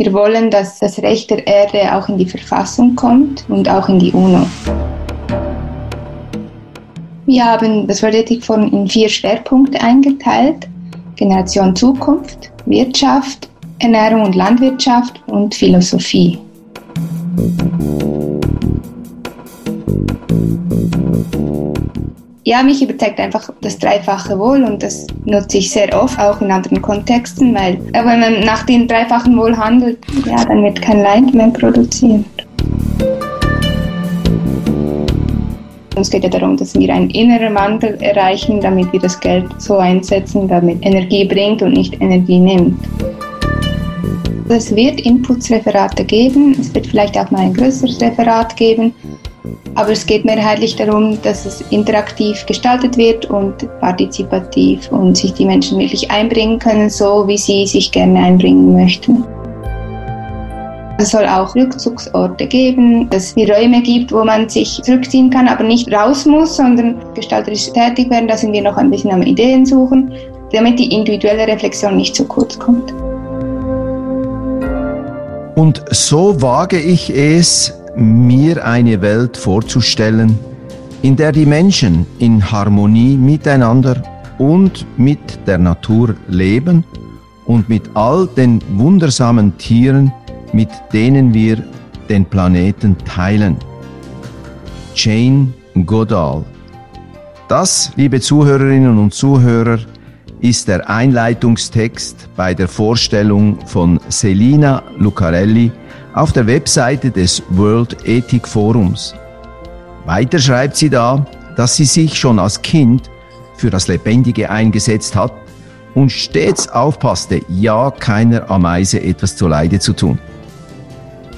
Wir wollen, dass das Recht der Erde auch in die Verfassung kommt und auch in die UNO. Wir haben das World Ethic Forum in vier Schwerpunkte eingeteilt. Generation Zukunft, Wirtschaft, Ernährung und Landwirtschaft und Philosophie. Ja, mich überzeugt einfach das dreifache Wohl und das nutze ich sehr oft, auch in anderen Kontexten, weil wenn man nach dem dreifachen Wohl handelt, ja, dann wird kein Leid mehr produziert. Es geht ja darum, dass wir einen inneren Wandel erreichen, damit wir das Geld so einsetzen, damit Energie bringt und nicht Energie nimmt. Es wird Inputsreferate geben, es wird vielleicht auch mal ein größeres Referat geben, aber es geht mehrheitlich darum, dass es interaktiv gestaltet wird und partizipativ und sich die Menschen wirklich einbringen können, so wie sie sich gerne einbringen möchten. Es soll auch Rückzugsorte geben, dass es Räume gibt, wo man sich zurückziehen kann, aber nicht raus muss, sondern gestalterisch tätig werden. Da sind wir noch ein bisschen am Ideen suchen, damit die individuelle Reflexion nicht zu kurz kommt. Und so wage ich es, mir eine Welt vorzustellen, in der die Menschen in Harmonie miteinander und mit der Natur leben und mit all den wundersamen Tieren, mit denen wir den Planeten teilen. Jane Goodall. Das, liebe Zuhörerinnen und Zuhörer, ist der Einleitungstext bei der Vorstellung von Selina Lucarelli auf der Webseite des World Ethic Forums. Weiter schreibt sie da, dass sie sich schon als Kind für das Lebendige eingesetzt hat und stets aufpasste, ja keiner Ameise etwas zuleide zu tun.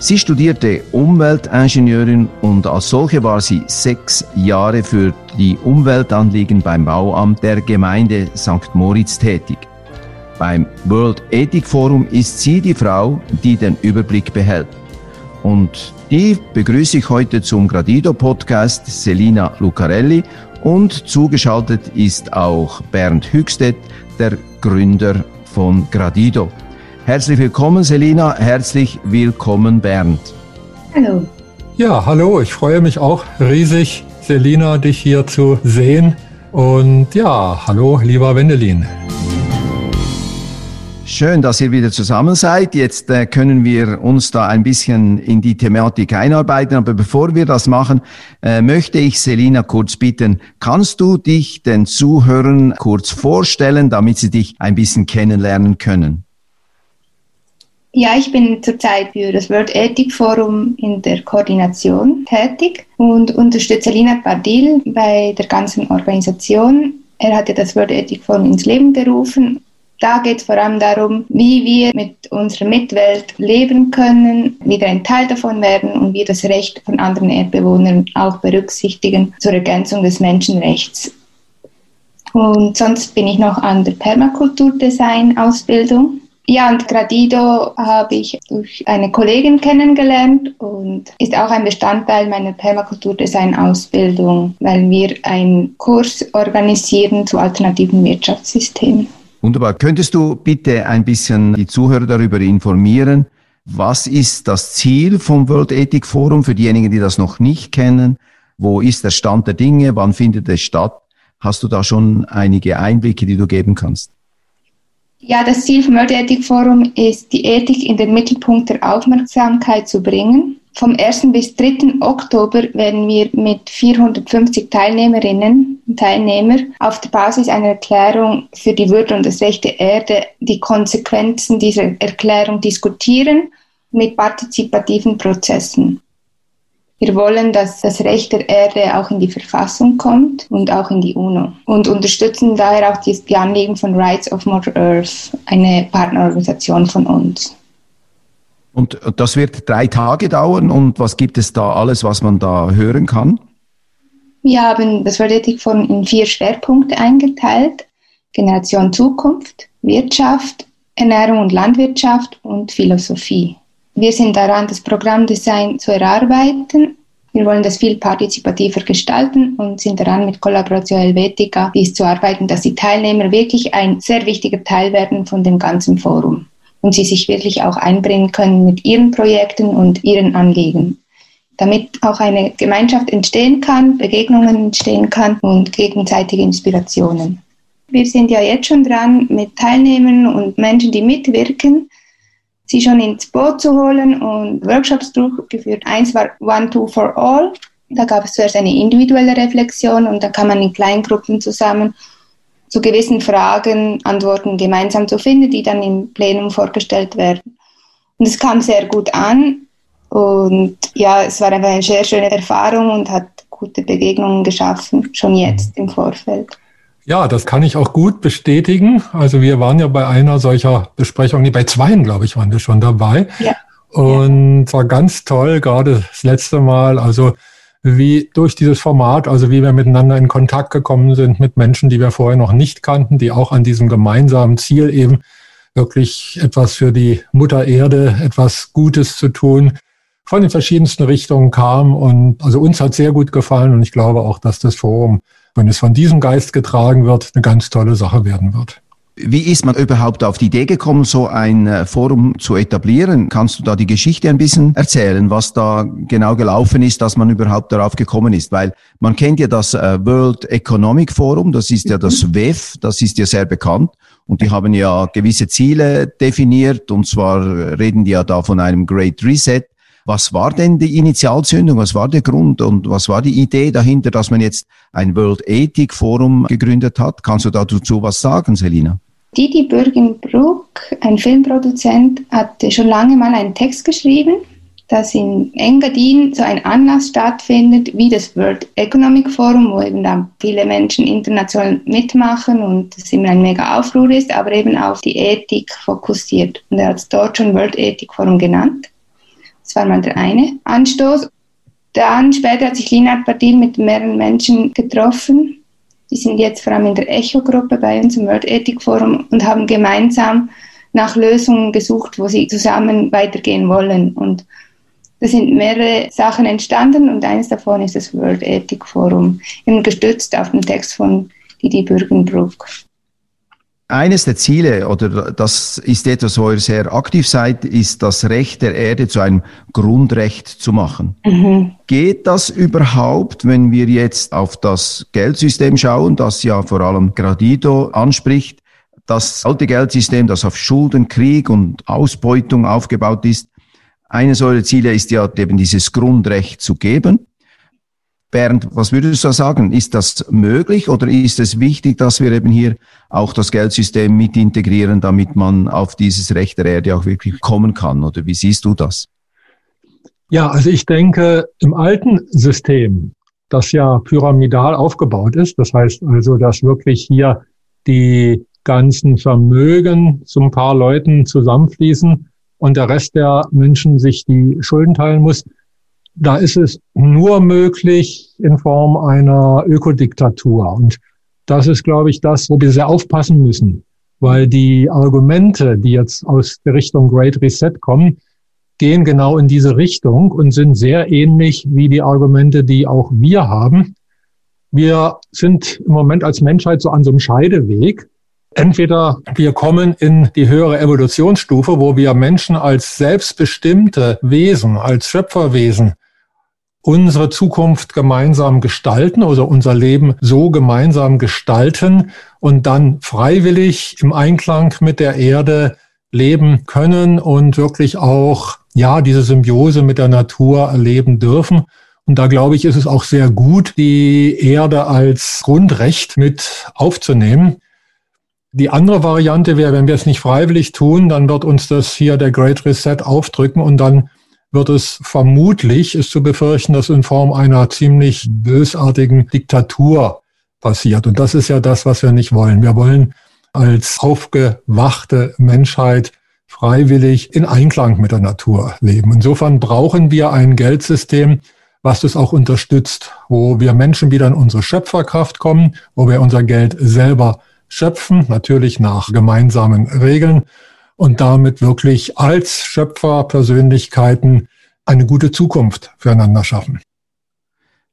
Sie studierte Umweltingenieurin und als solche war sie sechs Jahre für die Umweltanliegen beim Bauamt der Gemeinde St. Moritz tätig. Beim World Ethic Forum ist sie die Frau, die den Überblick behält. Und die begrüße ich heute zum Gradido Podcast Selina Lucarelli und zugeschaltet ist auch Bernd Hügstedt, der Gründer von Gradido. Herzlich willkommen Selina, herzlich willkommen Bernd. Hallo. Ja, hallo, ich freue mich auch riesig, Selina, dich hier zu sehen. Und ja, hallo, lieber Wendelin. Schön, dass ihr wieder zusammen seid. Jetzt äh, können wir uns da ein bisschen in die Thematik einarbeiten. Aber bevor wir das machen, äh, möchte ich Selina kurz bitten, kannst du dich den Zuhörern kurz vorstellen, damit sie dich ein bisschen kennenlernen können? Ja, ich bin zurzeit für das World Ethic Forum in der Koordination tätig und unterstütze Lina Bardil bei der ganzen Organisation. Er hat ja das World Ethic Forum ins Leben gerufen da geht es vor allem darum, wie wir mit unserer Mitwelt leben können, wieder ein Teil davon werden und wir das Recht von anderen Erdbewohnern auch berücksichtigen zur Ergänzung des Menschenrechts. Und sonst bin ich noch an der Permakulturdesign-Ausbildung. Ja, und Gradido habe ich durch eine Kollegin kennengelernt und ist auch ein Bestandteil meiner Permakulturdesign-Ausbildung, weil wir einen Kurs organisieren zu alternativen Wirtschaftssystemen. Wunderbar. Könntest du bitte ein bisschen die Zuhörer darüber informieren? Was ist das Ziel vom World Ethic Forum für diejenigen, die das noch nicht kennen? Wo ist der Stand der Dinge? Wann findet es statt? Hast du da schon einige Einblicke, die du geben kannst? Ja, das Ziel vom World Ethic Forum ist, die Ethik in den Mittelpunkt der Aufmerksamkeit zu bringen vom 1. bis 3. Oktober werden wir mit 450 Teilnehmerinnen und Teilnehmern auf der Basis einer Erklärung für die Würde und das Recht der Erde die Konsequenzen dieser Erklärung diskutieren mit partizipativen Prozessen. Wir wollen, dass das Recht der Erde auch in die Verfassung kommt und auch in die UNO und unterstützen daher auch die, Anliegen von Rights of Mother Earth, eine Partnerorganisation von uns. Und das wird drei Tage dauern. Und was gibt es da alles, was man da hören kann? Wir haben das Ethic Forum in vier Schwerpunkte eingeteilt. Generation Zukunft, Wirtschaft, Ernährung und Landwirtschaft und Philosophie. Wir sind daran, das Programmdesign zu erarbeiten. Wir wollen das viel partizipativer gestalten und sind daran, mit Kollaboration Helvetica dies zu arbeiten, dass die Teilnehmer wirklich ein sehr wichtiger Teil werden von dem ganzen Forum. und sie sich wirklich auch einbringen können mit ihren Projekten und ihren Anliegen damit auch eine Gemeinschaft entstehen kann, Begegnungen entstehen kann und gegenseitige Inspirationen. Wir sind ja jetzt schon dran, mit Teilnehmern und Menschen, die mitwirken, sie schon ins Boot zu holen und Workshops durchgeführt. Eins war One, Two for All. Da gab es zuerst eine individuelle Reflexion und da kann man in Kleingruppen zusammen zu gewissen Fragen Antworten gemeinsam zu finden, die dann im Plenum vorgestellt werden. Und es kam sehr gut an. Und ja, es war einfach eine sehr schöne Erfahrung und hat gute Begegnungen geschaffen, schon jetzt im Vorfeld. Ja, das kann ich auch gut bestätigen. Also wir waren ja bei einer solcher Besprechung, nee, bei zweien, glaube ich, waren wir schon dabei. Ja. Und ja. war ganz toll, gerade das letzte Mal, also wie durch dieses Format, also wie wir miteinander in Kontakt gekommen sind mit Menschen, die wir vorher noch nicht kannten, die auch an diesem gemeinsamen Ziel eben wirklich etwas für die Mutter Erde, etwas Gutes zu tun, von den verschiedensten Richtungen kam. Und also uns hat sehr gut gefallen und ich glaube auch, dass das Forum, wenn es von diesem Geist getragen wird, eine ganz tolle Sache werden wird. Wie ist man überhaupt auf die Idee gekommen, so ein äh, Forum zu etablieren? Kannst du da die Geschichte ein bisschen erzählen, was da genau gelaufen ist, dass man überhaupt darauf gekommen ist? Weil man kennt ja das äh, World Economic Forum, das ist ja das mhm. WEF, das ist ja sehr bekannt. Und die haben ja gewisse Ziele definiert, und zwar reden die ja da von einem Great Reset. Was war denn die Initialzündung? Was war der Grund und was war die Idee dahinter, dass man jetzt ein World Ethic Forum gegründet hat? Kannst du dazu was sagen, Selina? Didi Bürgenbruck, ein Filmproduzent, hatte schon lange mal einen Text geschrieben, dass in Engadin so ein Anlass stattfindet wie das World Economic Forum, wo eben dann viele Menschen international mitmachen und es immer ein mega Aufruhr ist, aber eben auf die Ethik fokussiert. Und er hat es dort schon World Ethic Forum genannt. Das war mal der eine Anstoß. Dann später hat sich Linard Badil mit mehreren Menschen getroffen. Die sind jetzt vor allem in der Echo-Gruppe bei uns im World Ethic Forum und haben gemeinsam nach Lösungen gesucht, wo sie zusammen weitergehen wollen. Und da sind mehrere Sachen entstanden und eines davon ist das World Ethic Forum, eben gestützt auf den Text von Didi Bürgenbruck. Eines der Ziele, oder das ist etwas, wo ihr sehr aktiv seid, ist das Recht der Erde zu einem Grundrecht zu machen. Mhm. Geht das überhaupt, wenn wir jetzt auf das Geldsystem schauen, das ja vor allem Gradido anspricht? Das alte Geldsystem, das auf Schulden, Krieg und Ausbeutung aufgebaut ist, eines eurer Ziele ist ja eben dieses Grundrecht zu geben. Bernd, was würdest du sagen? Ist das möglich oder ist es wichtig, dass wir eben hier auch das Geldsystem mit integrieren, damit man auf dieses Recht der Erde auch wirklich kommen kann? Oder wie siehst du das? Ja, also ich denke, im alten System, das ja pyramidal aufgebaut ist, das heißt also, dass wirklich hier die ganzen Vermögen zu ein paar Leuten zusammenfließen und der Rest der Menschen sich die Schulden teilen muss, da ist es nur möglich in Form einer Ökodiktatur. Und das ist, glaube ich, das, wo wir sehr aufpassen müssen, weil die Argumente, die jetzt aus der Richtung Great Reset kommen, gehen genau in diese Richtung und sind sehr ähnlich wie die Argumente, die auch wir haben. Wir sind im Moment als Menschheit so an so einem Scheideweg. Entweder wir kommen in die höhere Evolutionsstufe, wo wir Menschen als selbstbestimmte Wesen, als Schöpferwesen unsere Zukunft gemeinsam gestalten oder unser Leben so gemeinsam gestalten und dann freiwillig im Einklang mit der Erde leben können und wirklich auch, ja, diese Symbiose mit der Natur erleben dürfen. Und da glaube ich, ist es auch sehr gut, die Erde als Grundrecht mit aufzunehmen. Die andere Variante wäre, wenn wir es nicht freiwillig tun, dann wird uns das hier der Great Reset aufdrücken und dann wird es vermutlich, ist zu befürchten, dass in Form einer ziemlich bösartigen Diktatur passiert. Und das ist ja das, was wir nicht wollen. Wir wollen als aufgewachte Menschheit freiwillig in Einklang mit der Natur leben. Insofern brauchen wir ein Geldsystem, was das auch unterstützt, wo wir Menschen wieder in unsere Schöpferkraft kommen, wo wir unser Geld selber schöpfen, natürlich nach gemeinsamen Regeln und damit wirklich als Schöpferpersönlichkeiten eine gute Zukunft füreinander schaffen.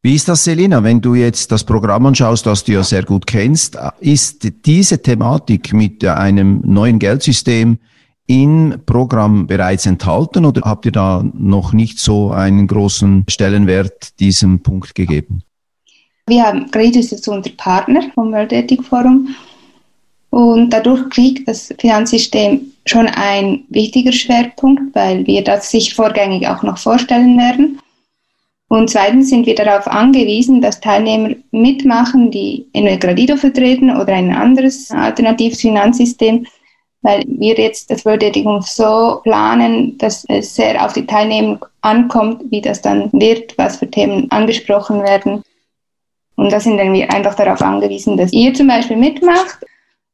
Wie ist das, Selina, wenn du jetzt das Programm anschaust, das du ja sehr gut kennst? Ist diese Thematik mit einem neuen Geldsystem im Programm bereits enthalten oder habt ihr da noch nicht so einen großen Stellenwert diesem Punkt gegeben? Wir haben Grade ist jetzt unser Partner vom World Ethic Forum und dadurch kriegt das Finanzsystem schon ein wichtiger Schwerpunkt, weil wir das sich vorgängig auch noch vorstellen werden. Und zweitens sind wir darauf angewiesen, dass Teilnehmer mitmachen, die entweder Gradido vertreten oder ein anderes alternatives Finanzsystem, weil wir jetzt das Ethic so planen, dass es sehr auf die Teilnehmer ankommt, wie das dann wird, was für Themen angesprochen werden. Und da sind wir einfach darauf angewiesen, dass ihr zum Beispiel mitmacht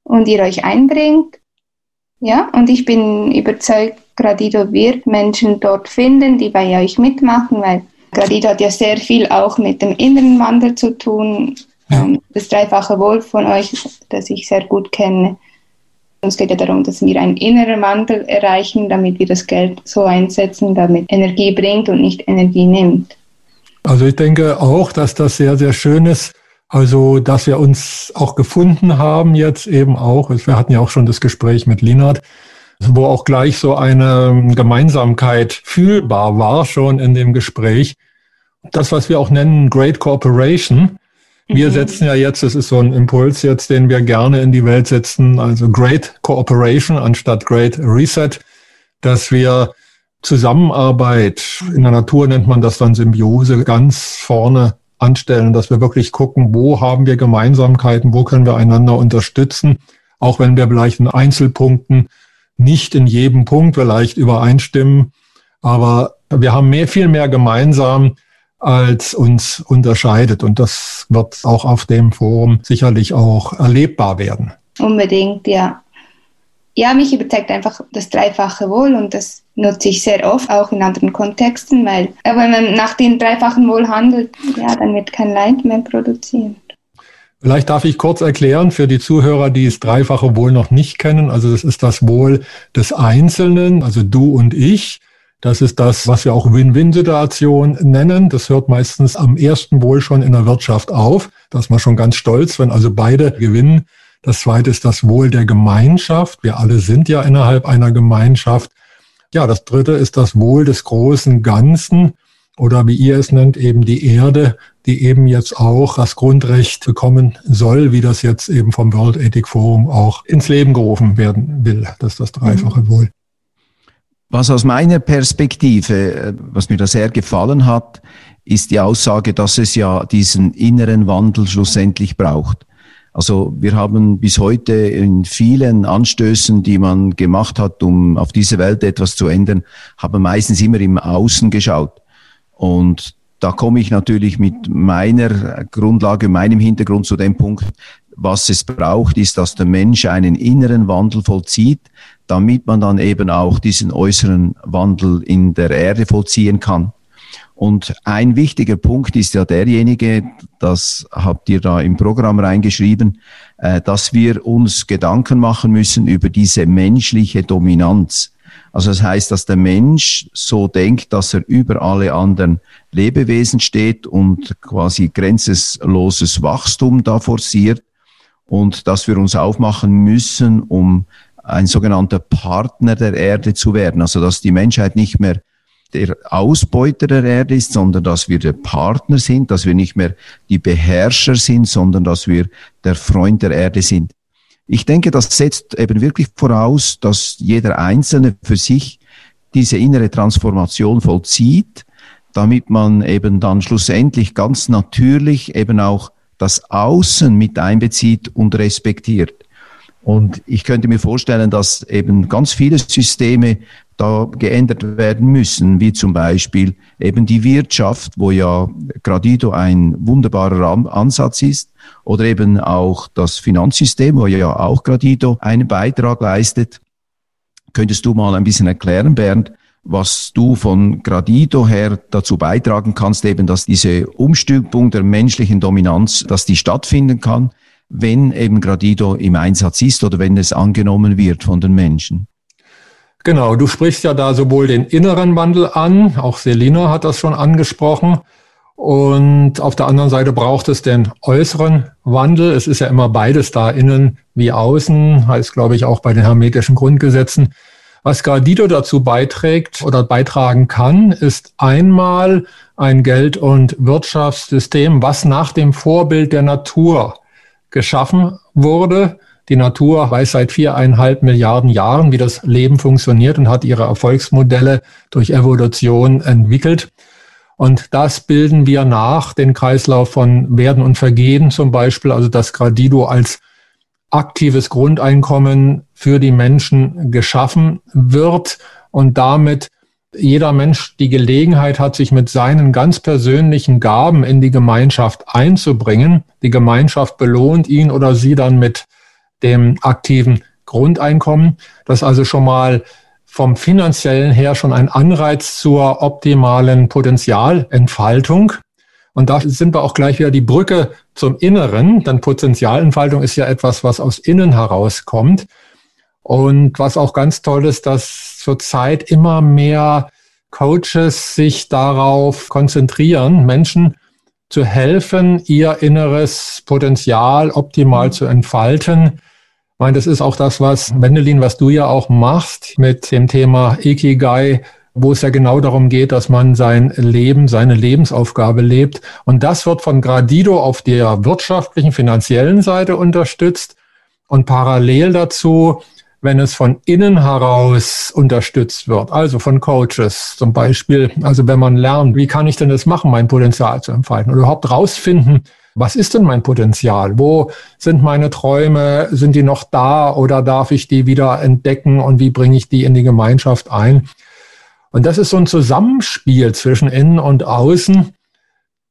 und ihr euch einbringt. Ja, und ich bin überzeugt, Gradido wird Menschen dort finden, die bei euch mitmachen, weil Gradido hat ja sehr viel auch mit dem inneren Wandel zu tun. Ja. Ähm, das dreifache Wohl von euch, das ich sehr gut kenne. Es geht ja darum, dass wir einen inneren Wandel erreichen, damit wir das Geld so einsetzen, damit Energie bringt und nicht Energie nimmt. Also ich denke auch, dass das sehr, sehr schön ist. Also, dass wir uns auch gefunden haben jetzt eben auch. Wir hatten ja auch schon das Gespräch mit Linard, wo auch gleich so eine Gemeinsamkeit fühlbar war schon in dem Gespräch. Das, was wir auch nennen Great Cooperation. Wir mhm. setzen ja jetzt, das ist so ein Impuls jetzt, den wir gerne in die Welt setzen, also Great Cooperation anstatt Great Reset, dass wir Zusammenarbeit, in der Natur nennt man das dann Symbiose, ganz vorne anstellen, dass wir wirklich gucken, wo haben wir Gemeinsamkeiten, wo können wir einander unterstützen, auch wenn wir vielleicht in Einzelpunkten nicht in jedem Punkt vielleicht übereinstimmen, aber wir haben mehr, viel mehr gemeinsam, als uns unterscheidet. Und das wird auch auf dem Forum sicherlich auch erlebbar werden. Unbedingt, ja. Ja, mich überzeugt einfach das dreifache Wohl und das nutze ich sehr oft, auch in anderen Kontexten, weil wenn man nach dem dreifachen Wohl handelt, ja, dann wird kein Leid mehr produziert. Vielleicht darf ich kurz erklären für die Zuhörer, die das dreifache Wohl noch nicht kennen. Also das ist das Wohl des Einzelnen, also du und ich. Das ist das, was wir auch Win-Win-Situation nennen. Das hört meistens am ersten Wohl schon in der Wirtschaft auf. Da ist man schon ganz stolz, wenn also beide gewinnen. Das zweite ist das Wohl der Gemeinschaft. Wir alle sind ja innerhalb einer Gemeinschaft. Ja, das dritte ist das Wohl des großen Ganzen oder wie ihr es nennt, eben die Erde, die eben jetzt auch das Grundrecht bekommen soll, wie das jetzt eben vom World Ethic Forum auch ins Leben gerufen werden will. Das ist das dreifache mhm. Wohl. Was aus meiner Perspektive, äh, was mir da sehr gefallen hat, ist die Aussage, dass es ja diesen inneren Wandel schlussendlich braucht. Also wir haben bis heute in vielen Anstößen, die man gemacht hat, um auf diese Welt etwas zu ändern, haben meistens immer im Außen geschaut. Und da komme ich natürlich mit meiner Grundlage, meinem Hintergrund zu dem Punkt, was es braucht, ist, dass der Mensch einen inneren Wandel vollzieht, damit man dann eben auch diesen äußeren Wandel in der Erde vollziehen kann. Und ein wichtiger Punkt ist ja derjenige, das habt ihr da im Programm reingeschrieben, äh, dass wir uns Gedanken machen müssen über diese menschliche Dominanz. Also das heißt, dass der Mensch so denkt, dass er über alle anderen Lebewesen steht und quasi grenzenloses Wachstum da forciert und dass wir uns aufmachen müssen, um ein sogenannter Partner der Erde zu werden. Also dass die Menschheit nicht mehr der Ausbeuter der Erde ist, sondern dass wir der Partner sind, dass wir nicht mehr die Beherrscher sind, sondern dass wir der Freund der Erde sind. Ich denke, das setzt eben wirklich voraus, dass jeder Einzelne für sich diese innere Transformation vollzieht, damit man eben dann schlussendlich ganz natürlich eben auch das Außen mit einbezieht und respektiert. Und ich könnte mir vorstellen, dass eben ganz viele Systeme da geändert werden müssen, wie zum Beispiel eben die Wirtschaft, wo ja Gradido ein wunderbarer Ansatz ist, oder eben auch das Finanzsystem, wo ja auch Gradido einen Beitrag leistet. Könntest du mal ein bisschen erklären, Bernd, was du von Gradido her dazu beitragen kannst, eben, dass diese Umstülpung der menschlichen Dominanz, dass die stattfinden kann? wenn eben Gradido im Einsatz ist oder wenn es angenommen wird von den Menschen. Genau, du sprichst ja da sowohl den inneren Wandel an, auch Selina hat das schon angesprochen, und auf der anderen Seite braucht es den äußeren Wandel. Es ist ja immer beides da, innen wie außen, heißt glaube ich auch bei den hermetischen Grundgesetzen. Was Gradido dazu beiträgt oder beitragen kann, ist einmal ein Geld- und Wirtschaftssystem, was nach dem Vorbild der Natur geschaffen wurde. Die Natur weiß seit viereinhalb Milliarden Jahren, wie das Leben funktioniert und hat ihre Erfolgsmodelle durch Evolution entwickelt. Und das bilden wir nach, den Kreislauf von Werden und Vergehen zum Beispiel, also das Gradido als aktives Grundeinkommen für die Menschen geschaffen wird und damit jeder Mensch die Gelegenheit hat, sich mit seinen ganz persönlichen Gaben in die Gemeinschaft einzubringen. Die Gemeinschaft belohnt ihn oder sie dann mit dem aktiven Grundeinkommen. Das ist also schon mal vom finanziellen her schon ein Anreiz zur optimalen Potenzialentfaltung. Und da sind wir auch gleich wieder die Brücke zum Inneren, denn Potenzialentfaltung ist ja etwas, was aus innen herauskommt. Und was auch ganz toll ist, dass zurzeit immer mehr Coaches sich darauf konzentrieren, Menschen zu helfen, ihr inneres Potenzial optimal zu entfalten. Ich meine, das ist auch das, was, Wendelin, was du ja auch machst mit dem Thema Ikigai, wo es ja genau darum geht, dass man sein Leben, seine Lebensaufgabe lebt. Und das wird von Gradido auf der wirtschaftlichen, finanziellen Seite unterstützt. Und parallel dazu, wenn es von innen heraus unterstützt wird, also von Coaches zum Beispiel, also wenn man lernt, wie kann ich denn das machen, mein Potenzial zu entfalten oder überhaupt rausfinden, was ist denn mein Potenzial? Wo sind meine Träume? Sind die noch da oder darf ich die wieder entdecken und wie bringe ich die in die Gemeinschaft ein? Und das ist so ein Zusammenspiel zwischen innen und außen.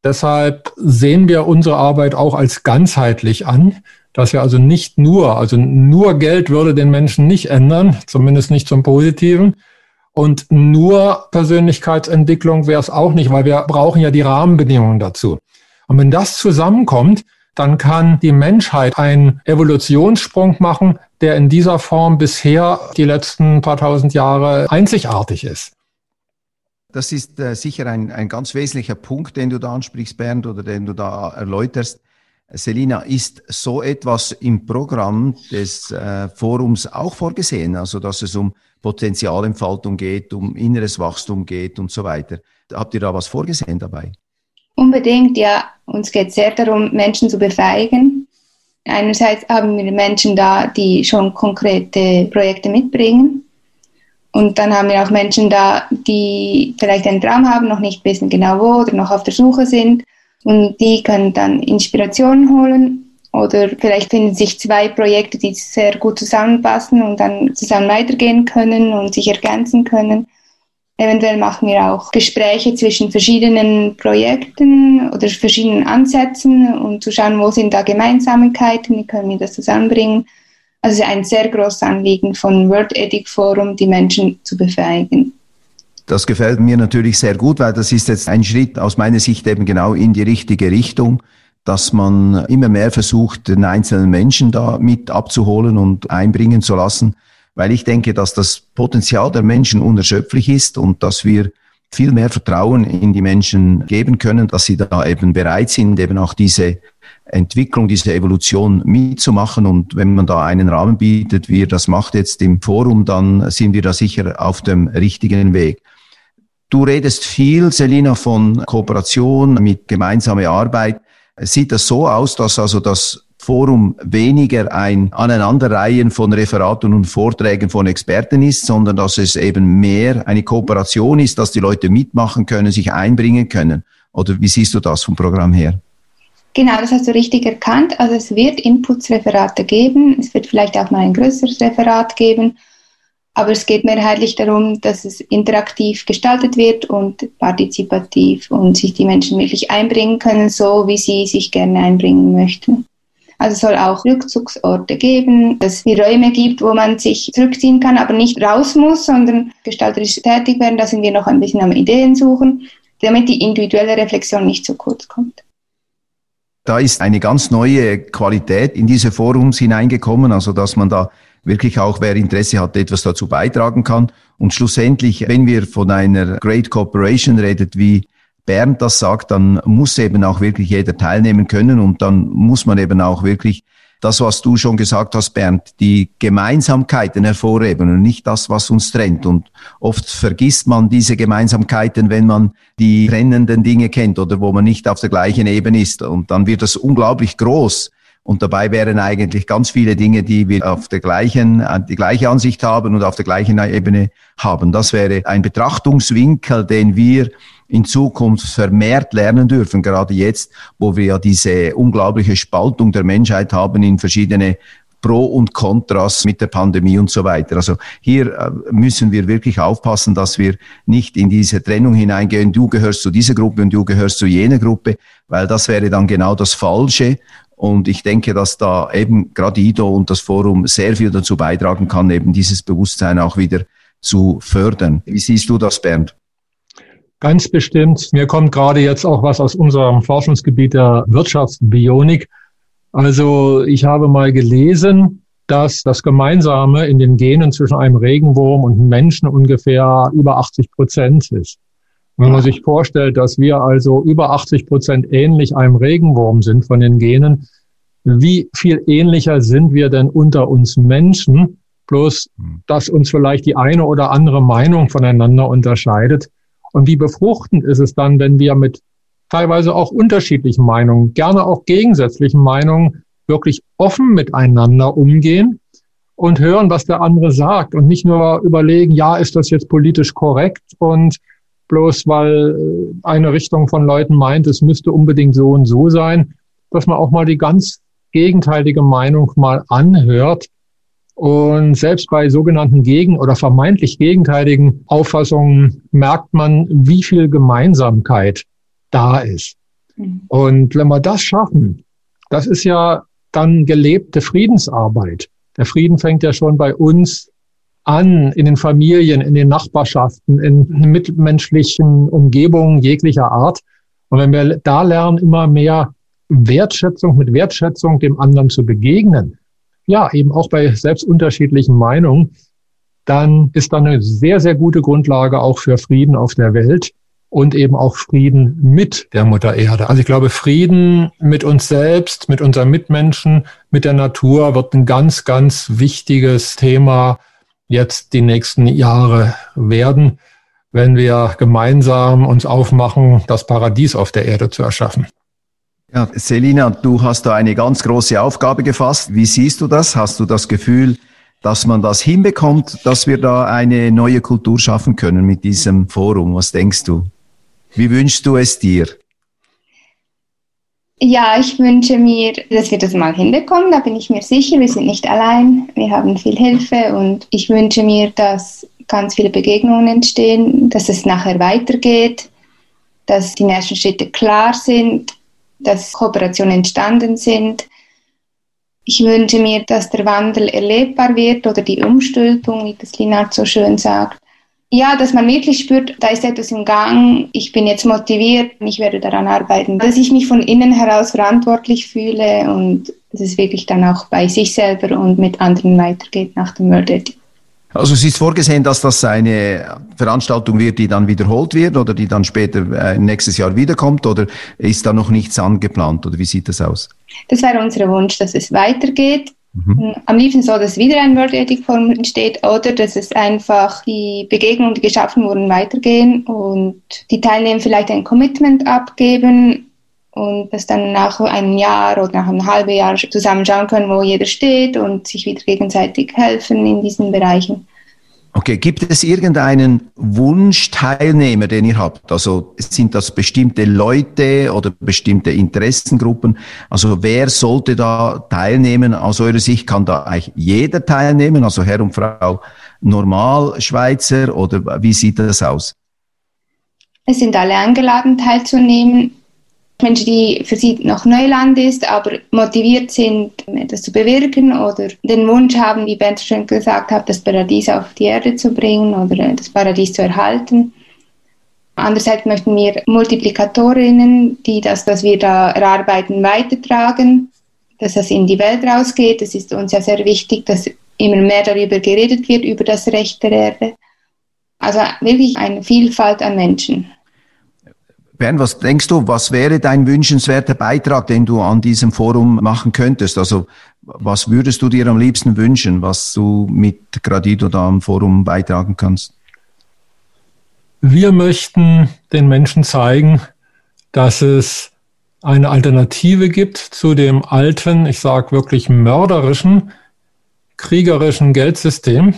Deshalb sehen wir unsere Arbeit auch als ganzheitlich an, dass wir also nicht nur, also nur Geld würde den Menschen nicht ändern, zumindest nicht zum Positiven. Und nur Persönlichkeitsentwicklung wäre es auch nicht, weil wir brauchen ja die Rahmenbedingungen dazu. Und wenn das zusammenkommt, dann kann die Menschheit einen Evolutionssprung machen, der in dieser Form bisher die letzten paar tausend Jahre einzigartig ist. Das ist äh, sicher ein, ein ganz wesentlicher Punkt, den du da ansprichst, Bernd, oder den du da erläuterst. Selina, ist so etwas im Programm des äh, Forums auch vorgesehen? Also, dass es um Potenzialentfaltung geht, um inneres Wachstum geht und so weiter. Habt ihr da was vorgesehen dabei? Unbedingt, ja. Uns geht es sehr darum, Menschen zu befähigen. Einerseits haben wir Menschen da, die schon konkrete Projekte mitbringen und dann haben wir auch Menschen da, die vielleicht einen Traum haben, noch nicht wissen genau wo oder noch auf der Suche sind. Und die können dann Inspirationen holen oder vielleicht finden sich zwei Projekte, die sehr gut zusammenpassen und dann zusammen weitergehen können und sich ergänzen können. Eventuell machen wir auch Gespräche zwischen verschiedenen Projekten oder verschiedenen Ansätzen und zu schauen, wo sind da Gemeinsamkeiten, wie können wir das zusammenbringen. Also ein sehr großes Anliegen von World Ethic Forum, die Menschen zu befähigen. Das gefällt mir natürlich sehr gut, weil das ist jetzt ein Schritt aus meiner Sicht eben genau in die richtige Richtung, dass man immer mehr versucht, den einzelnen Menschen da mit abzuholen und einbringen zu lassen, weil ich denke, dass das Potenzial der Menschen unerschöpflich ist und dass wir viel mehr Vertrauen in die Menschen geben können, dass sie da eben bereit sind, eben auch diese Entwicklung, diese Evolution mitzumachen. Und wenn man da einen Rahmen bietet, wie er das macht jetzt im Forum, dann sind wir da sicher auf dem richtigen Weg. Du redest viel, Selina, von Kooperation mit gemeinsamer Arbeit. Sieht das so aus, dass also das Forum weniger ein Aneinanderreihen von Referaten und Vorträgen von Experten ist, sondern dass es eben mehr eine Kooperation ist, dass die Leute mitmachen können, sich einbringen können? Oder wie siehst du das vom Programm her? Genau, das hast du richtig erkannt. Also es wird Inputsreferate geben, es wird vielleicht auch mal ein größeres Referat geben, aber es geht mehrheitlich darum, dass es interaktiv gestaltet wird und partizipativ und sich die Menschen wirklich einbringen können, so wie sie sich gerne einbringen möchten. Also es soll auch Rückzugsorte geben, dass es Räume gibt, wo man sich zurückziehen kann, aber nicht raus muss, sondern gestalterisch tätig werden. Da sind wir noch ein bisschen am Ideen suchen, damit die individuelle Reflexion nicht zu kurz kommt. Da ist eine ganz neue Qualität in diese Forums hineingekommen, also dass man da wirklich auch, wer Interesse hat, etwas dazu beitragen kann. Und schlussendlich, wenn wir von einer Great Corporation redet, wie Bernd das sagt, dann muss eben auch wirklich jeder teilnehmen können und dann muss man eben auch wirklich das, was du schon gesagt hast, Bernd, die Gemeinsamkeiten hervorheben und nicht das, was uns trennt. Und oft vergisst man diese Gemeinsamkeiten, wenn man die trennenden Dinge kennt oder wo man nicht auf der gleichen Ebene ist. Und dann wird das unglaublich groß. Und dabei wären eigentlich ganz viele Dinge, die wir auf der gleichen, die gleiche Ansicht haben und auf der gleichen Ebene haben. Das wäre ein Betrachtungswinkel, den wir in Zukunft vermehrt lernen dürfen, gerade jetzt, wo wir ja diese unglaubliche Spaltung der Menschheit haben in verschiedene Pro und Kontras mit der Pandemie und so weiter. Also hier äh, müssen wir wirklich aufpassen, dass wir nicht in diese Trennung hineingehen, du gehörst zu dieser Gruppe und du gehörst zu jener Gruppe, weil das wäre dann genau das Falsche. Und ich denke, dass da eben gerade IDO und das Forum sehr viel dazu beitragen kann, eben dieses Bewusstsein auch wieder zu fördern. Wie siehst du das, Bernd? Ganz bestimmt. Mir kommt gerade jetzt auch was aus unserem Forschungsgebiet der Wirtschaftsbionik. Also ich habe mal gelesen, dass das Gemeinsame in den Genen zwischen einem Regenwurm und einem Menschen ungefähr über 80 Prozent ist. Wenn man sich vorstellt, dass wir also über 80 Prozent ähnlich einem Regenwurm sind von den Genen, wie viel ähnlicher sind wir denn unter uns Menschen? Bloß, hm. dass uns vielleicht die eine oder andere Meinung voneinander unterscheidet. Und wie befruchtend ist es dann, wenn wir mit teilweise auch unterschiedlichen Meinungen, gerne auch gegensätzlichen Meinungen, wirklich offen miteinander umgehen und hören, was der andere sagt und nicht nur überlegen, ja, ist das jetzt politisch korrekt und bloß weil äh, eine Richtung von Leuten meint, es müsste unbedingt so und so sein, dass man auch mal die ganz gegenteilige Meinung mal anhört. Und selbst bei sogenannten gegen- oder vermeintlich gegenteiligen Auffassungen merkt man, wie viel Gemeinsamkeit da ist. Mhm. Und wenn wir das schaffen, das ist ja dann gelebte Friedensarbeit. Der Frieden fängt ja schon bei uns an, in den Familien, in den Nachbarschaften, in mitmenschlichen Umgebungen jeglicher Art. Und wenn wir da lernen, immer mehr Wertschätzung mit Wertschätzung dem anderen zu begegnen, ja, eben auch bei selbst unterschiedlichen Meinungen, dann ist da eine sehr, sehr gute Grundlage auch für Frieden auf der Welt und eben auch Frieden mit der Mutter Erde. Also ich glaube, Frieden mit uns selbst, mit unseren Mitmenschen, mit der Natur wird ein ganz, ganz wichtiges Thema jetzt die nächsten Jahre werden, wenn wir gemeinsam uns aufmachen, das Paradies auf der Erde zu erschaffen. Ja, Selina, du hast da eine ganz große Aufgabe gefasst. Wie siehst du das? Hast du das Gefühl, dass man das hinbekommt, dass wir da eine neue Kultur schaffen können mit diesem Forum? Was denkst du? Wie wünschst du es dir? Ja, ich wünsche mir, dass wir das mal hinbekommen. Da bin ich mir sicher. Wir sind nicht allein. Wir haben viel Hilfe und ich wünsche mir, dass ganz viele Begegnungen entstehen, dass es nachher weitergeht, dass die nächsten Schritte klar sind, dass Kooperationen entstanden sind. Ich wünsche mir, dass der Wandel erlebbar wird oder die Umstülpung, wie das Linard so schön sagt ja, dass man wirklich spürt, da ist etwas im Gang, ich bin jetzt motiviert, ich werde daran arbeiten, dass ich mich von innen heraus verantwortlich fühle und dass es wirklich dann auch bei sich selber und mit anderen weitergeht nach dem World Ethic. Also es ist vorgesehen, dass das eine Veranstaltung wird, die dann wiederholt wird oder die dann später äh, nächstes Jahr wiederkommt oder ist da noch nichts angeplant oder wie sieht das aus? Das wäre unser Wunsch, dass es weitergeht. Mhm. Am liebsten so, dass wieder ein World Ethic Forum entsteht oder dass es einfach die Begegnungen, die geschaffen wurden, weitergehen und die Teilnehmer vielleicht ein Commitment abgeben und dass dann nach einem Jahr oder nach einem halben Jahr zusammen schauen können, wo jeder steht und sich wieder gegenseitig helfen in diesen Bereichen. Okay, gibt es irgendeinen Wunschteilnehmer, den ihr habt? Also sind das bestimmte Leute oder bestimmte Interessengruppen? Also wer sollte da teilnehmen? Aus eurer Sicht kann da eigentlich jeder teilnehmen, also Herr und Frau Normalschweizer oder wie sieht das aus? Es sind alle eingeladen teilzunehmen. Menschen, die für sie noch Neuland ist, aber motiviert sind, etwas zu bewirken oder den Wunsch haben, wie Bernd schon gesagt hat, das Paradies auf die Erde zu bringen oder das Paradies zu erhalten. Andererseits möchten wir Multiplikatorinnen, die das, was wir da erarbeiten, weitertragen, dass das in die Welt rausgeht. Es ist uns ja sehr wichtig, dass immer mehr darüber geredet wird, über das Recht der Erde. Also wirklich eine Vielfalt an Menschen. Bernd, was denkst du, was wäre dein wünschenswerter Beitrag, den du an diesem Forum machen könntest? Also Was würdest du dir am liebsten wünschen, was du mit Gradido da am Forum beitragen kannst? Wir möchten den Menschen zeigen, dass es eine Alternative gibt zu dem alten, ich sage wirklich mörderischen, kriegerischen Geldsystem,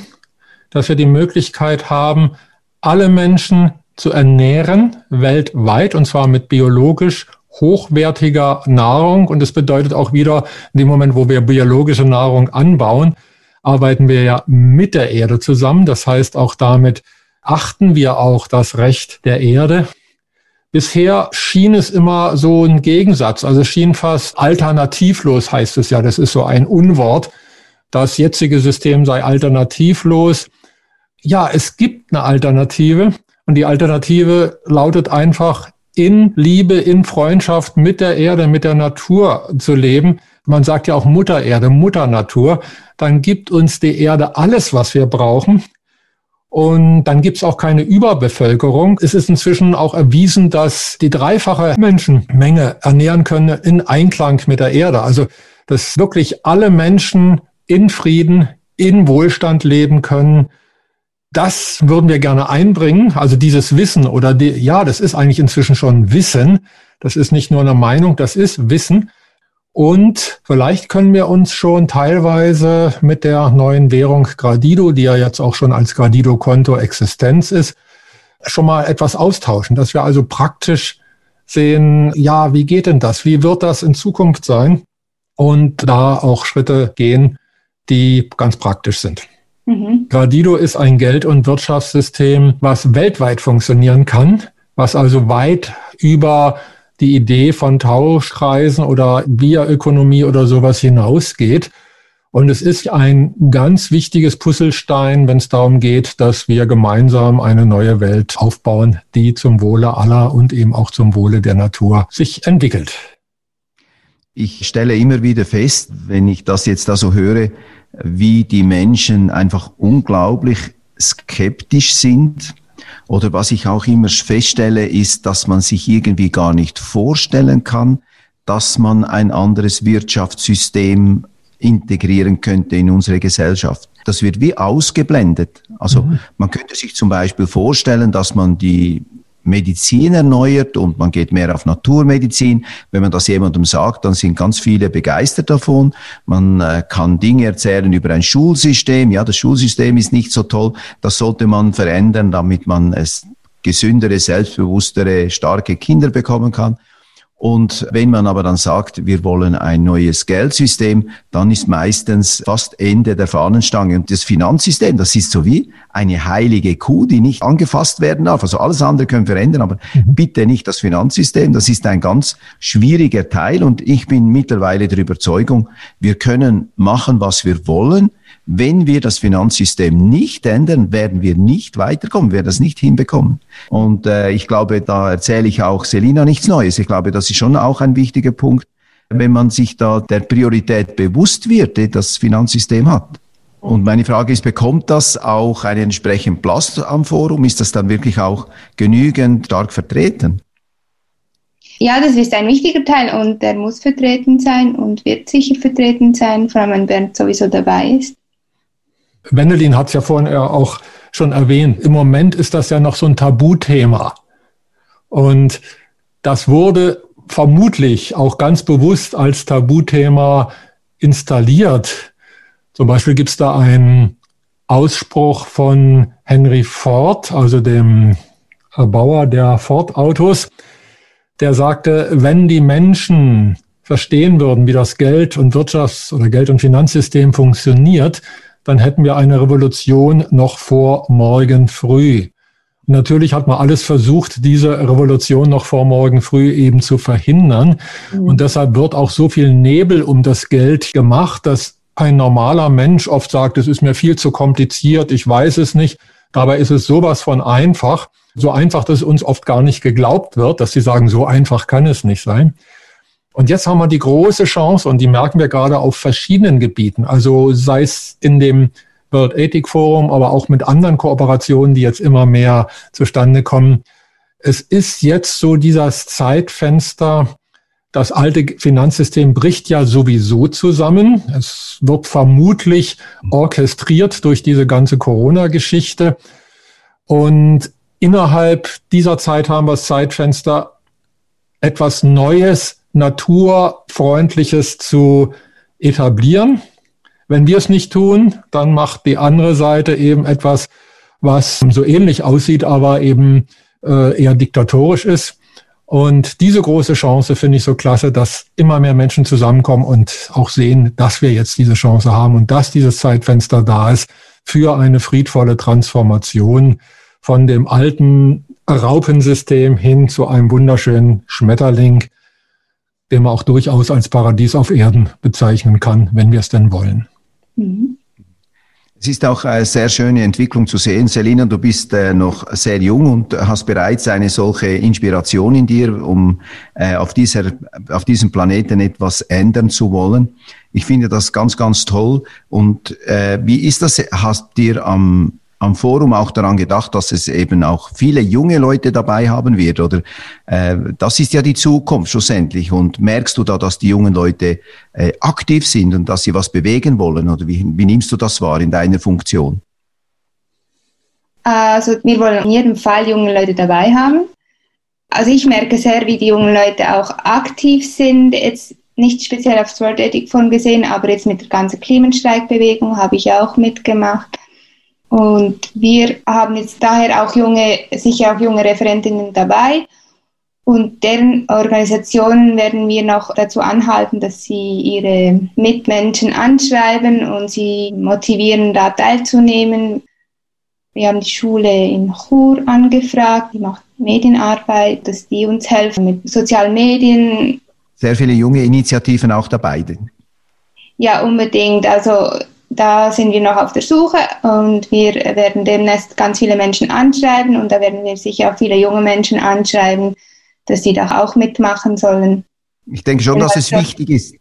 dass wir die Möglichkeit haben, alle Menschen zu ernähren weltweit und zwar mit biologisch hochwertiger Nahrung. Und das bedeutet auch wieder, in dem Moment, wo wir biologische Nahrung anbauen, arbeiten wir ja mit der Erde zusammen. Das heißt, auch damit achten wir auch das Recht der Erde. Bisher schien es immer so ein Gegensatz, also schien fast alternativlos heißt es ja, das ist so ein Unwort. Das jetzige System sei alternativlos. Ja, es gibt eine Alternative und die Alternative lautet einfach, in Liebe, in Freundschaft mit der Erde, mit der Natur zu leben. Man sagt ja auch Mutter Erde, Mutter Natur. Dann gibt uns die Erde alles, was wir brauchen. Und dann gibt es auch keine Überbevölkerung. Es ist inzwischen auch erwiesen, dass die dreifache Menschenmenge ernähren können in Einklang mit der Erde. Also, dass wirklich alle Menschen in Frieden, in Wohlstand leben können das würden wir gerne einbringen. Also dieses Wissen oder die, ja, das ist eigentlich inzwischen schon Wissen. Das ist nicht nur eine Meinung, das ist Wissen. Und vielleicht können wir uns schon teilweise mit der neuen Währung Gradido, die ja jetzt auch schon als Gradido-Konto Existenz ist, schon mal etwas austauschen, dass wir also praktisch sehen, ja, wie geht denn das? Wie wird das in Zukunft sein? Und da auch Schritte gehen, die ganz praktisch sind. Mhm. Gradido ist ein Geld- und Wirtschaftssystem, was weltweit funktionieren kann, was also weit über die Idee von Tauschkreisen oder Bierökonomie oder sowas hinausgeht. Und es ist ein ganz wichtiges Puzzlestein, wenn es darum geht, dass wir gemeinsam eine neue Welt aufbauen, die zum Wohle aller und eben auch zum Wohle der Natur sich entwickelt. Ich stelle immer wieder fest, wenn ich das jetzt da so höre, wie die Menschen einfach unglaublich skeptisch sind. Oder was ich auch immer feststelle, ist, dass man sich irgendwie gar nicht vorstellen kann, dass man ein anderes Wirtschaftssystem integrieren könnte in unsere Gesellschaft. Das wird wie ausgeblendet. Also mhm. man könnte sich zum Beispiel vorstellen, dass man die Medizin erneuert und man geht mehr auf Naturmedizin. Wenn man das jemandem sagt, dann sind ganz viele begeistert davon. Man äh, kann Dinge erzählen über ein Schulsystem. Ja, das Schulsystem ist nicht so toll. Das sollte man verändern, damit man es gesündere, selbstbewusstere, starke Kinder bekommen kann. Und wenn man aber dann sagt, wir wollen ein neues Geldsystem, dann ist meistens fast Ende der Fahnenstange. Und das Finanzsystem, das ist so wie eine heilige Kuh, die nicht angefasst werden darf. Also alles andere können verändern, aber mhm. bitte nicht das Finanzsystem. Das ist ein ganz schwieriger Teil. Und ich bin mittlerweile der Überzeugung, wir können machen, was wir wollen. Wenn wir das Finanzsystem nicht ändern, werden wir nicht weiterkommen, werden das nicht hinbekommen. Und äh, ich glaube, da erzähle ich auch Selina nichts Neues. Ich glaube, das ist schon auch ein wichtiger Punkt, wenn man sich da der Priorität bewusst wird, die das Finanzsystem hat. Und meine Frage ist, bekommt das auch einen entsprechenden Platz am Forum? Ist das dann wirklich auch genügend stark vertreten? Ja, das ist ein wichtiger Teil und der muss vertreten sein und wird sicher vertreten sein, vor allem wenn Bernd sowieso dabei ist. Wendelin hat es ja vorhin auch schon erwähnt. Im Moment ist das ja noch so ein Tabuthema. Und das wurde vermutlich auch ganz bewusst als Tabuthema installiert. Zum Beispiel gibt es da einen Ausspruch von Henry Ford, also dem Erbauer der Ford-Autos, der sagte, wenn die Menschen verstehen würden, wie das Geld- und Wirtschafts- oder Geld- und Finanzsystem funktioniert, dann hätten wir eine Revolution noch vor morgen früh. Natürlich hat man alles versucht, diese Revolution noch vor morgen früh eben zu verhindern. Mhm. Und deshalb wird auch so viel Nebel um das Geld gemacht, dass ein normaler Mensch oft sagt, es ist mir viel zu kompliziert, ich weiß es nicht. Dabei ist es sowas von einfach. So einfach, dass uns oft gar nicht geglaubt wird, dass sie sagen, so einfach kann es nicht sein. Und jetzt haben wir die große Chance, und die merken wir gerade auf verschiedenen Gebieten, also sei es in dem World Ethic Forum, aber auch mit anderen Kooperationen, die jetzt immer mehr zustande kommen. Es ist jetzt so dieses Zeitfenster, Das alte Finanzsystem bricht ja sowieso zusammen. Es wird vermutlich orchestriert durch diese ganze Corona-Geschichte. Und innerhalb dieser Zeit haben wir das Zeitfenster, etwas Neues, Naturfreundliches zu etablieren. Wenn wir es nicht tun, dann macht die andere Seite eben etwas, was so ähnlich aussieht, aber eben äh, eher diktatorisch ist. Und diese große Chance finde ich so klasse, dass immer mehr Menschen zusammenkommen und auch sehen, dass wir jetzt diese Chance haben und dass dieses Zeitfenster da ist für eine friedvolle Transformation von dem alten Raupensystem hin zu einem wunderschönen Schmetterling, den man auch durchaus als Paradies auf Erden bezeichnen kann, wenn wir es denn wollen. Mhm. Es ist auch eine sehr schöne Entwicklung zu sehen. Selina, du bist äh, noch sehr jung und hast bereits eine solche Inspiration in dir, um äh, auf, dieser, auf diesem Planeten etwas ändern zu wollen. Ich finde das ganz, ganz toll. Und äh, wie ist das? Hast dir am am Forum auch daran gedacht, dass es eben auch viele junge Leute dabei haben wird? Oder äh, das ist ja die Zukunft schlussendlich. Und merkst du da, dass die jungen Leute äh, aktiv sind und dass sie was bewegen wollen? Oder wie, wie nimmst du das wahr in deiner Funktion? Also wir wollen in jedem Fall junge Leute dabei haben. Also ich merke sehr, wie die jungen Leute auch aktiv sind. Jetzt nicht speziell aufs World Ethic Forum gesehen, aber jetzt mit der ganzen Klimastreikbewegung habe ich auch mitgemacht. Und wir haben jetzt daher auch junge, sicher auch junge Referentinnen dabei. Und deren Organisationen werden wir noch dazu anhalten, dass sie ihre Mitmenschen anschreiben und sie motivieren, da teilzunehmen. Wir haben die Schule in Chur angefragt, die macht Medienarbeit, dass die uns helfen mit sozialen Medien. Sehr viele junge Initiativen auch dabei. Ja, unbedingt. Also da sind wir noch auf der Suche und wir werden demnächst ganz viele Menschen anschreiben und da werden wir sicher auch viele junge Menschen anschreiben, dass sie da auch mitmachen sollen. Ich denke schon, dass es wichtig ist.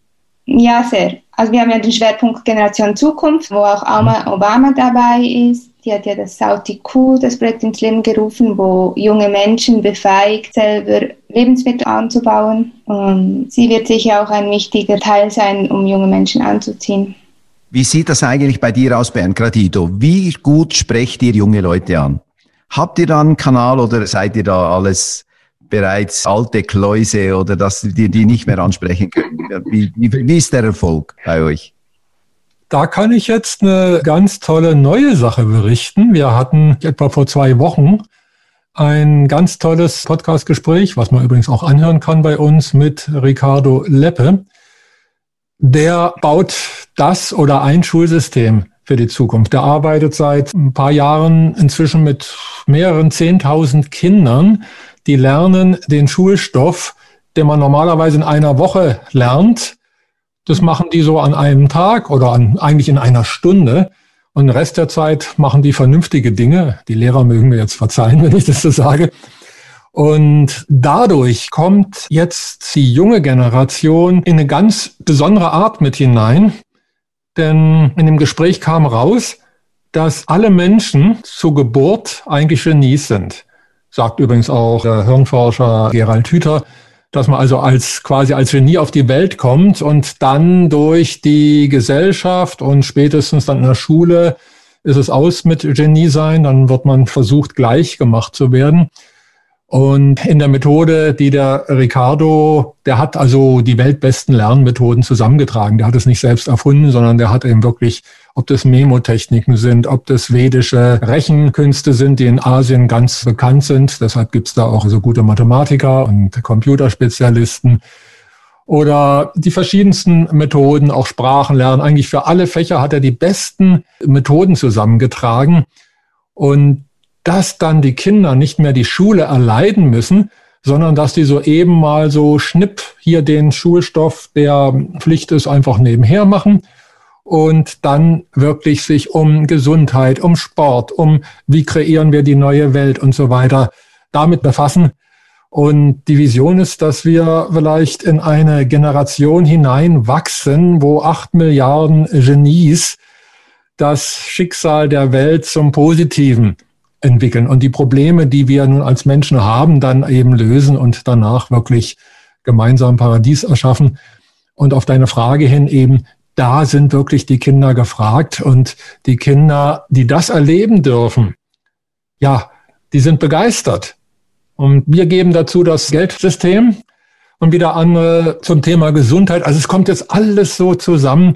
Ja, sehr. Also wir haben ja den Schwerpunkt Generation Zukunft, wo auch Obama dabei ist. Die hat ja das Sauti Q, das Projekt ins Leben gerufen, wo junge Menschen befähigt, selber Lebensmittel anzubauen. Und sie wird sicher auch ein wichtiger Teil sein, um junge Menschen anzuziehen. Wie sieht das eigentlich bei dir aus, Bernd Gradido? Wie gut sprecht ihr junge Leute an? Habt ihr da einen Kanal oder seid ihr da alles bereits alte Kläuse oder dass die, die nicht mehr ansprechen können? Wie, wie, wie ist der Erfolg bei euch? Da kann ich jetzt eine ganz tolle neue Sache berichten. Wir hatten etwa vor zwei Wochen ein ganz tolles Podcastgespräch, was man übrigens auch anhören kann bei uns mit Ricardo Leppe. Der baut das oder ein Schulsystem für die Zukunft. Der arbeitet seit ein paar Jahren inzwischen mit mehreren Zehntausend Kindern, die lernen den Schulstoff, den man normalerweise in einer Woche lernt. Das machen die so an einem Tag oder an, eigentlich in einer Stunde. Und den Rest der Zeit machen die vernünftige Dinge. Die Lehrer mögen mir jetzt verzeihen, wenn ich das so sage. Und dadurch kommt jetzt die junge Generation in eine ganz besondere Art mit hinein. Denn in dem Gespräch kam raus, dass alle Menschen zur Geburt eigentlich Genies sind. Sagt übrigens auch der Hirnforscher Gerald Hüther, dass man also als quasi als Genie auf die Welt kommt und dann durch die Gesellschaft und spätestens dann in der Schule ist es aus mit Genie sein, dann wird man versucht, gleich gemacht zu werden. Und in der Methode, die der Ricardo, der hat also die weltbesten Lernmethoden zusammengetragen. Der hat es nicht selbst erfunden, sondern der hat eben wirklich, ob das Memotechniken sind, ob das vedische Rechenkünste sind, die in Asien ganz bekannt sind. Deshalb gibt's da auch so gute Mathematiker und Computerspezialisten. Oder die verschiedensten Methoden, auch Sprachenlernen. Eigentlich für alle Fächer hat er die besten Methoden zusammengetragen. Und dass dann die Kinder nicht mehr die Schule erleiden müssen, sondern dass die so eben mal so schnipp hier den Schulstoff, der Pflicht ist, einfach nebenher machen und dann wirklich sich um Gesundheit, um Sport, um wie kreieren wir die neue Welt und so weiter damit befassen. Und die Vision ist, dass wir vielleicht in eine Generation hineinwachsen, wo acht Milliarden Genies das Schicksal der Welt zum Positiven entwickeln und die Probleme, die wir nun als Menschen haben, dann eben lösen und danach wirklich gemeinsam Paradies erschaffen. Und auf deine Frage hin eben, da sind wirklich die Kinder gefragt und die Kinder, die das erleben dürfen, ja, die sind begeistert. Und wir geben dazu das Geldsystem und wieder andere zum Thema Gesundheit. Also es kommt jetzt alles so zusammen.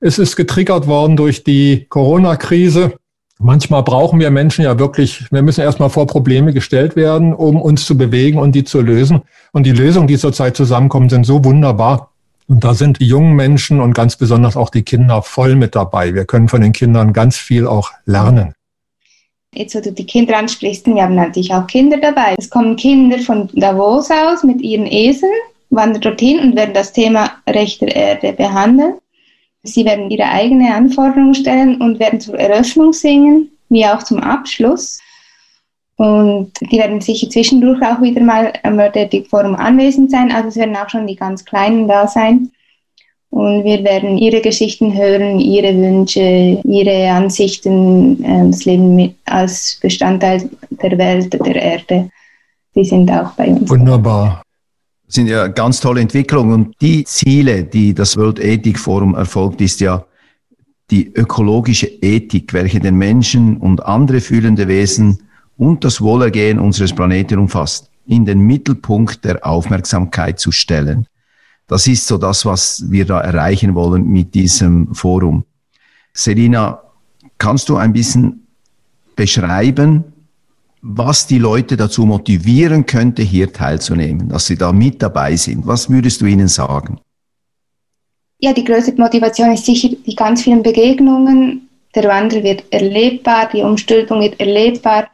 Es ist getriggert worden durch die Corona-Krise. Manchmal brauchen wir Menschen ja wirklich, wir müssen erstmal vor Probleme gestellt werden, um uns zu bewegen und die zu lösen. Und die Lösungen, die zurzeit zusammenkommen, sind so wunderbar. Und da sind die jungen Menschen und ganz besonders auch die Kinder voll mit dabei. Wir können von den Kindern ganz viel auch lernen. Jetzt, wo du die Kinder ansprichst, wir haben natürlich auch Kinder dabei. Es kommen Kinder von Davos aus mit ihren Eseln, wandern dorthin und werden das Thema Recht der Erde behandeln. Sie werden ihre eigene Anforderungen stellen und werden zur Eröffnung singen, wie auch zum Abschluss. Und die werden sicher zwischendurch auch wieder mal am World Forum anwesend sein. Also es werden auch schon die ganz Kleinen da sein. Und wir werden ihre Geschichten hören, ihre Wünsche, ihre Ansichten, äh, das Leben mit, als Bestandteil der Welt, der Erde. Die sind auch bei uns. Wunderbar sind ja ganz tolle Entwicklungen. Und die Ziele, die das World Ethic Forum erfolgt, ist ja die ökologische Ethik, welche den Menschen und andere fühlende Wesen und das Wohlergehen unseres Planeten umfasst, in den Mittelpunkt der Aufmerksamkeit zu stellen. Das ist so das, was wir da erreichen wollen mit diesem Forum. Selina, kannst du ein bisschen beschreiben, was die Leute dazu motivieren könnte, hier teilzunehmen, dass sie da mit dabei sind. Was würdest du ihnen sagen? Ja, die größte Motivation ist sicher die ganz vielen Begegnungen. Der Wandel wird erlebbar, die Umstülpung wird erlebbar.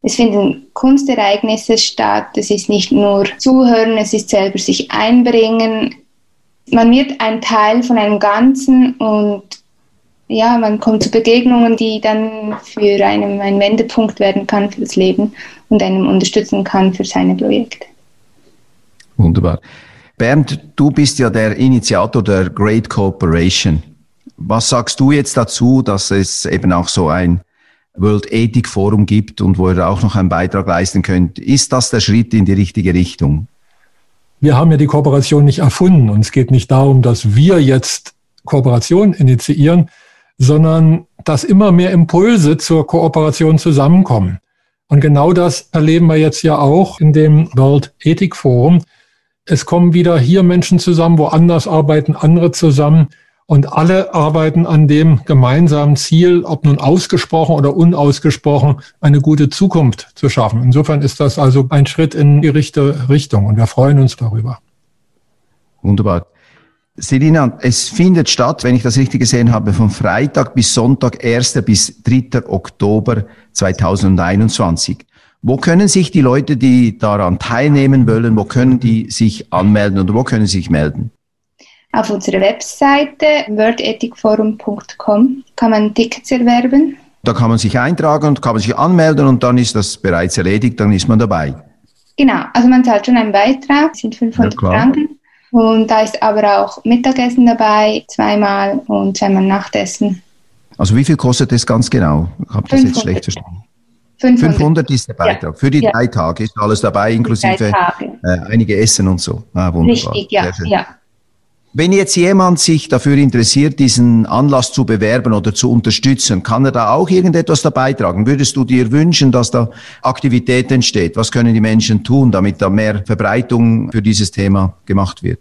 Es finden Kunstereignisse statt. Es ist nicht nur Zuhören, es ist selber sich einbringen. Man wird ein Teil von einem Ganzen und ja, man kommt zu Begegnungen, die dann für einen ein Wendepunkt werden kann für das Leben und einem unterstützen kann für seine Projekte. Wunderbar. Bernd, du bist ja der Initiator der Great Cooperation. Was sagst du jetzt dazu, dass es eben auch so ein World Ethic Forum gibt und wo ihr auch noch einen Beitrag leisten könnt? Ist das der Schritt in die richtige Richtung? Wir haben ja die Kooperation nicht erfunden und es geht nicht darum, dass wir jetzt Kooperation initiieren, sondern dass immer mehr Impulse zur Kooperation zusammenkommen. Und genau das erleben wir jetzt ja auch in dem World Ethik Forum. Es kommen wieder hier Menschen zusammen, woanders arbeiten andere zusammen und alle arbeiten an dem gemeinsamen Ziel, ob nun ausgesprochen oder unausgesprochen, eine gute Zukunft zu schaffen. Insofern ist das also ein Schritt in die richtige Richtung und wir freuen uns darüber. Wunderbar. Selina, es findet statt, wenn ich das richtig gesehen habe, von Freitag bis Sonntag, 1. bis 3. Oktober 2021. Wo können sich die Leute, die daran teilnehmen wollen, wo können die sich anmelden oder wo können sie sich melden? Auf unserer Webseite worldethicforum.com kann man Tickets erwerben. Da kann man sich eintragen und kann man sich anmelden und dann ist das bereits erledigt, dann ist man dabei. Genau, also man zahlt schon einen Beitrag, sind 500 ja, Franken. Und da ist aber auch Mittagessen dabei, zweimal und zweimal Nachtessen. Also wie viel kostet das ganz genau? Ich habe das jetzt schlecht verstanden. 500, 500 ist der Beitrag. Ja. Für die ja. drei Tage ist alles dabei, inklusive äh, einige Essen und so. Ah, wunderbar. Richtig, ja, ja. Wenn jetzt jemand sich dafür interessiert, diesen Anlass zu bewerben oder zu unterstützen, kann er da auch irgendetwas dabei tragen? Würdest du dir wünschen, dass da Aktivität entsteht? Was können die Menschen tun, damit da mehr Verbreitung für dieses Thema gemacht wird?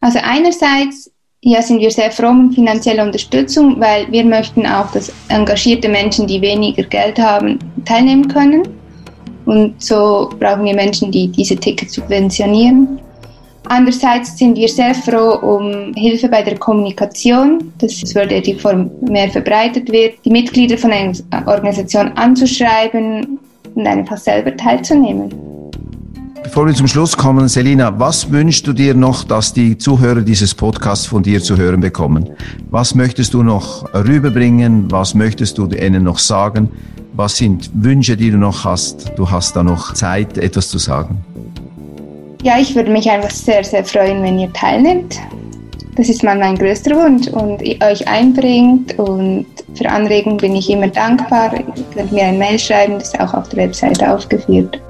Also einerseits ja, sind wir sehr froh um finanzielle Unterstützung, weil wir möchten auch, dass engagierte Menschen, die weniger Geld haben, teilnehmen können. Und so brauchen wir Menschen, die diese Tickets subventionieren. Andererseits sind wir sehr froh um Hilfe bei der Kommunikation, dass das World Ethic Forum mehr verbreitet wird, die Mitglieder von einer Organisation anzuschreiben und einfach selber teilzunehmen. Bevor wir zum Schluss kommen, Selina, was wünschst du dir noch, dass die Zuhörer dieses Podcasts von dir zu hören bekommen? Was möchtest du noch rüberbringen? Was möchtest du ihnen noch sagen? Was sind Wünsche, die du noch hast? Du hast da noch Zeit, etwas zu sagen. Ja, ich würde mich einfach sehr, sehr freuen, wenn ihr teilnehmt. Das ist mal mein größter Wunsch und euch einbringt und für Anregungen bin ich immer dankbar. Ihr könnt mir ein Mail schreiben, das ist auch auf der Webseite aufgeführt.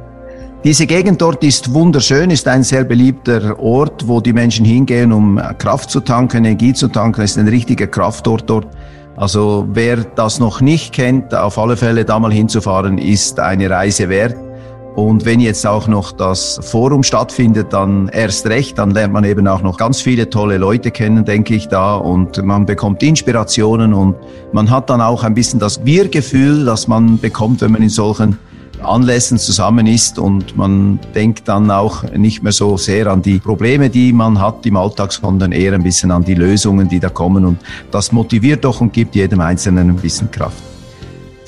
Diese Gegend dort ist wunderschön, ist ein sehr beliebter Ort, wo die Menschen hingehen, um Kraft zu tanken, Energie zu tanken. Es ist ein richtiger Kraftort dort. Also wer das noch nicht kennt, auf alle Fälle da mal hinzufahren, ist eine Reise wert. Und wenn jetzt auch noch das Forum stattfindet, dann erst recht, dann lernt man eben auch noch ganz viele tolle Leute kennen, denke ich da, und man bekommt Inspirationen und man hat dann auch ein bisschen das Wir-Gefühl, das man bekommt, wenn man in solchen Anlässen zusammen ist. Und man denkt dann auch nicht mehr so sehr an die Probleme, die man hat im Alltag, sondern eher ein bisschen an die Lösungen, die da kommen. Und das motiviert doch und gibt jedem Einzelnen ein bisschen Kraft.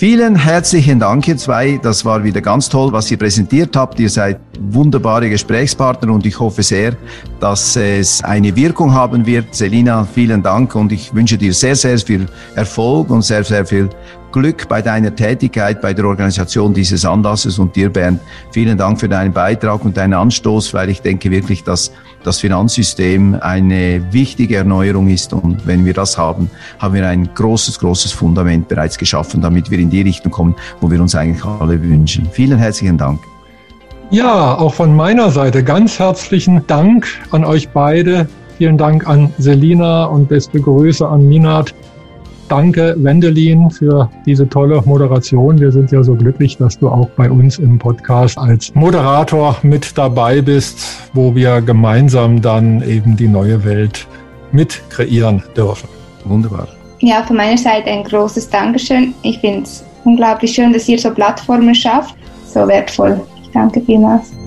Vielen herzlichen Dank, ihr zwei. Das war wieder ganz toll, was ihr präsentiert habt. Ihr seid wunderbare Gesprächspartner und ich hoffe sehr, dass es eine Wirkung haben wird. Selina, vielen Dank und ich wünsche dir sehr, sehr viel Erfolg und sehr, sehr viel Glück bei deiner Tätigkeit, bei der Organisation dieses Anlasses und dir, Bernd, vielen Dank für deinen Beitrag und deinen Anstoß, weil ich denke wirklich, dass das Finanzsystem eine wichtige Erneuerung ist und wenn wir das haben, haben wir ein großes, großes Fundament bereits geschaffen, damit wir in die Richtung kommen, wo wir uns eigentlich alle wünschen. Vielen herzlichen Dank. Ja, auch von meiner Seite ganz herzlichen Dank an euch beide. Vielen Dank an Selina und beste Grüße an Minat. Danke, Wendelin, für diese tolle Moderation. Wir sind ja so glücklich, dass du auch bei uns im Podcast als Moderator mit dabei bist, wo wir gemeinsam dann eben die neue Welt mit kreieren dürfen. Wunderbar. Ja, von meiner Seite ein großes Dankeschön. Ich finde es unglaublich schön, dass ihr so Plattformen schafft. So wertvoll. Danke vielmals.